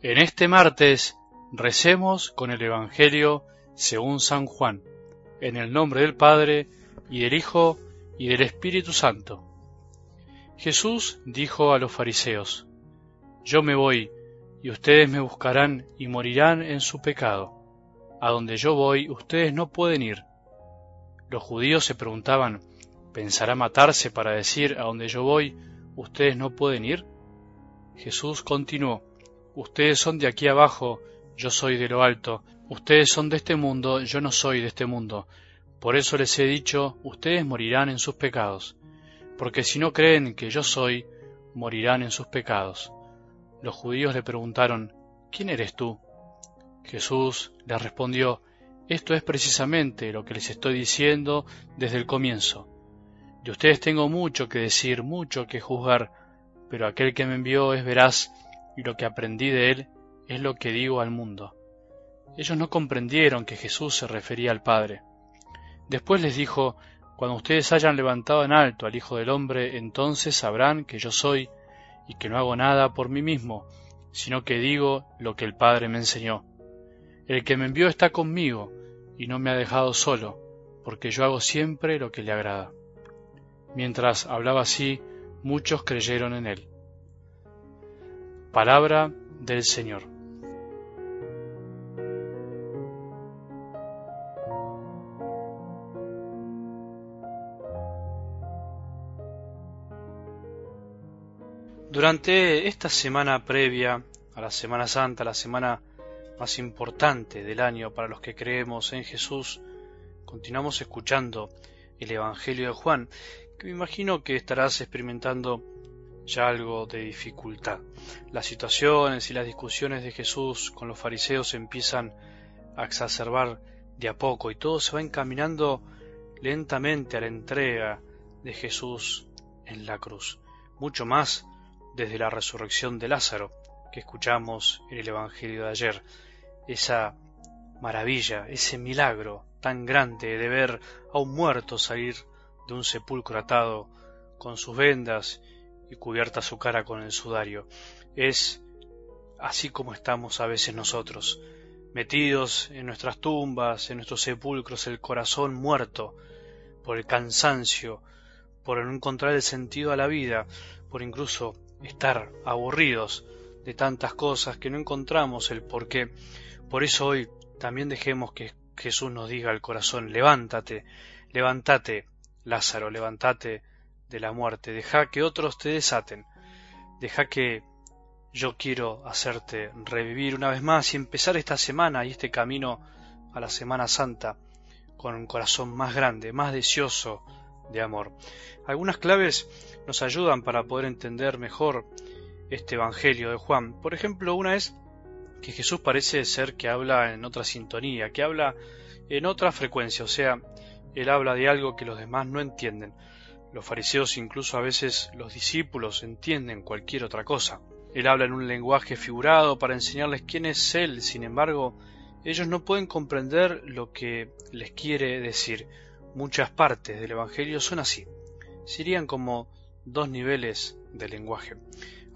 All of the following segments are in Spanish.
En este martes recemos con el Evangelio según San Juan, en el nombre del Padre, y del Hijo, y del Espíritu Santo. Jesús dijo a los fariseos, Yo me voy, y ustedes me buscarán y morirán en su pecado. A donde yo voy, ustedes no pueden ir. Los judíos se preguntaban, ¿pensará matarse para decir a donde yo voy, ustedes no pueden ir? Jesús continuó, Ustedes son de aquí abajo, yo soy de lo alto. Ustedes son de este mundo, yo no soy de este mundo. Por eso les he dicho, ustedes morirán en sus pecados. Porque si no creen que yo soy, morirán en sus pecados. Los judíos le preguntaron, ¿quién eres tú? Jesús les respondió, esto es precisamente lo que les estoy diciendo desde el comienzo. De ustedes tengo mucho que decir, mucho que juzgar, pero aquel que me envió es veraz y lo que aprendí de él es lo que digo al mundo. Ellos no comprendieron que Jesús se refería al Padre. Después les dijo, Cuando ustedes hayan levantado en alto al Hijo del Hombre, entonces sabrán que yo soy, y que no hago nada por mí mismo, sino que digo lo que el Padre me enseñó. El que me envió está conmigo, y no me ha dejado solo, porque yo hago siempre lo que le agrada. Mientras hablaba así, muchos creyeron en él. Palabra del Señor. Durante esta semana previa a la Semana Santa, la semana más importante del año para los que creemos en Jesús, continuamos escuchando el Evangelio de Juan, que me imagino que estarás experimentando ya algo de dificultad. Las situaciones y las discusiones de Jesús con los fariseos empiezan a exacerbar de a poco y todo se va encaminando lentamente a la entrega de Jesús en la cruz. Mucho más desde la resurrección de Lázaro que escuchamos en el Evangelio de ayer. Esa maravilla, ese milagro tan grande de ver a un muerto salir de un sepulcro atado con sus vendas y cubierta su cara con el sudario. Es así como estamos a veces nosotros, metidos en nuestras tumbas, en nuestros sepulcros, el corazón muerto por el cansancio, por no encontrar el sentido a la vida, por incluso estar aburridos de tantas cosas que no encontramos el porqué. Por eso hoy también dejemos que Jesús nos diga al corazón, levántate, levántate, Lázaro, levántate de la muerte, deja que otros te desaten, deja que yo quiero hacerte revivir una vez más y empezar esta semana y este camino a la Semana Santa con un corazón más grande, más deseoso de amor. Algunas claves nos ayudan para poder entender mejor este Evangelio de Juan. Por ejemplo, una es que Jesús parece ser que habla en otra sintonía, que habla en otra frecuencia, o sea, él habla de algo que los demás no entienden. Los fariseos, incluso a veces los discípulos, entienden cualquier otra cosa. Él habla en un lenguaje figurado para enseñarles quién es Él, sin embargo, ellos no pueden comprender lo que les quiere decir. Muchas partes del Evangelio son así. Serían como dos niveles de lenguaje.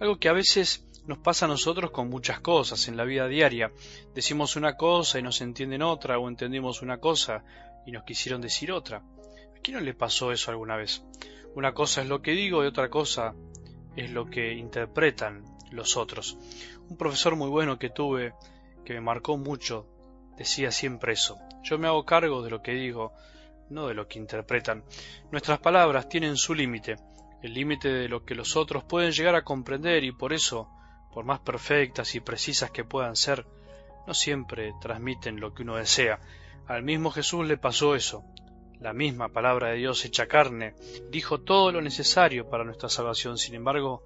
Algo que a veces nos pasa a nosotros con muchas cosas en la vida diaria. Decimos una cosa y nos entienden otra, o entendimos una cosa y nos quisieron decir otra quién no le pasó eso alguna vez? Una cosa es lo que digo y otra cosa es lo que interpretan los otros. Un profesor muy bueno que tuve, que me marcó mucho, decía siempre eso. Yo me hago cargo de lo que digo, no de lo que interpretan. Nuestras palabras tienen su límite, el límite de lo que los otros pueden llegar a comprender y por eso, por más perfectas y precisas que puedan ser, no siempre transmiten lo que uno desea. Al mismo Jesús le pasó eso la misma palabra de Dios hecha carne, dijo todo lo necesario para nuestra salvación, sin embargo,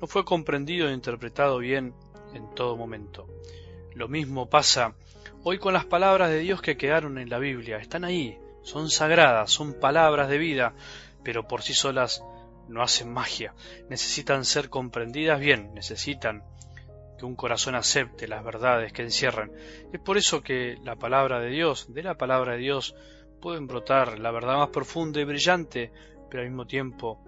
no fue comprendido e interpretado bien en todo momento. Lo mismo pasa hoy con las palabras de Dios que quedaron en la Biblia, están ahí, son sagradas, son palabras de vida, pero por sí solas no hacen magia, necesitan ser comprendidas bien, necesitan que un corazón acepte las verdades que encierran. Es por eso que la palabra de Dios, de la palabra de Dios, pueden brotar la verdad más profunda y brillante, pero al mismo tiempo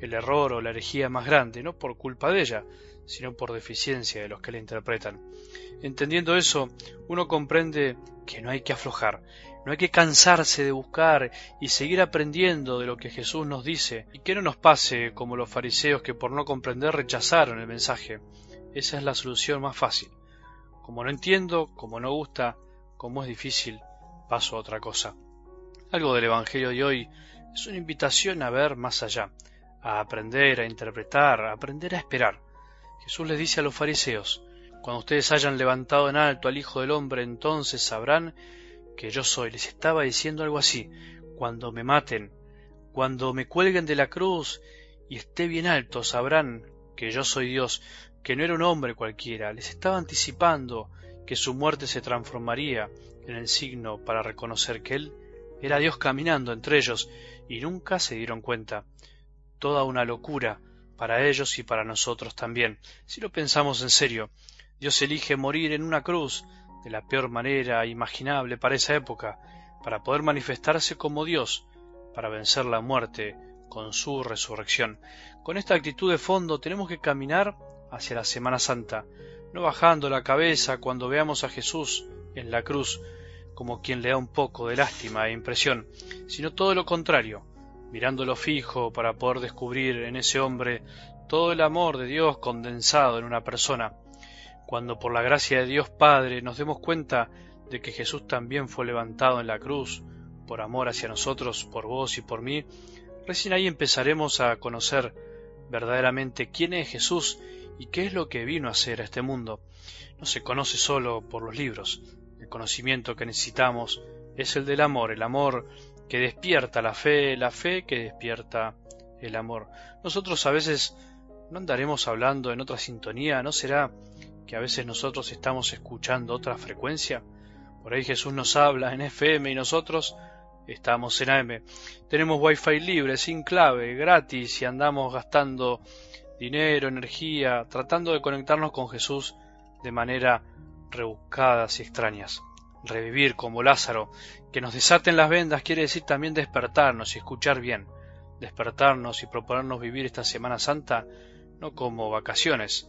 el error o la herejía más grande, no por culpa de ella, sino por deficiencia de los que la interpretan. Entendiendo eso, uno comprende que no hay que aflojar, no hay que cansarse de buscar y seguir aprendiendo de lo que Jesús nos dice, y que no nos pase como los fariseos que por no comprender rechazaron el mensaje. Esa es la solución más fácil. Como no entiendo, como no gusta, como es difícil, paso a otra cosa. Algo del Evangelio de hoy es una invitación a ver más allá, a aprender, a interpretar, a aprender a esperar. Jesús les dice a los fariseos, cuando ustedes hayan levantado en alto al Hijo del Hombre, entonces sabrán que yo soy. Les estaba diciendo algo así, cuando me maten, cuando me cuelguen de la cruz y esté bien alto, sabrán que yo soy Dios, que no era un hombre cualquiera. Les estaba anticipando que su muerte se transformaría en el signo para reconocer que Él era Dios caminando entre ellos y nunca se dieron cuenta. Toda una locura para ellos y para nosotros también. Si lo pensamos en serio, Dios elige morir en una cruz de la peor manera imaginable para esa época, para poder manifestarse como Dios, para vencer la muerte con su resurrección. Con esta actitud de fondo tenemos que caminar hacia la Semana Santa, no bajando la cabeza cuando veamos a Jesús en la cruz como quien le da un poco de lástima e impresión, sino todo lo contrario, mirándolo fijo para poder descubrir en ese hombre todo el amor de Dios condensado en una persona. Cuando por la gracia de Dios Padre nos demos cuenta de que Jesús también fue levantado en la cruz, por amor hacia nosotros, por vos y por mí, recién ahí empezaremos a conocer verdaderamente quién es Jesús y qué es lo que vino a hacer a este mundo. No se conoce solo por los libros. El conocimiento que necesitamos es el del amor, el amor que despierta la fe, la fe que despierta el amor. Nosotros a veces no andaremos hablando en otra sintonía, ¿no será que a veces nosotros estamos escuchando otra frecuencia? Por ahí Jesús nos habla en FM y nosotros estamos en AM. Tenemos wifi libre, sin clave, gratis y andamos gastando dinero, energía, tratando de conectarnos con Jesús de manera rebuscadas y extrañas revivir como Lázaro, que nos desaten las vendas quiere decir también despertarnos y escuchar bien, despertarnos y proponernos vivir esta Semana Santa no como vacaciones,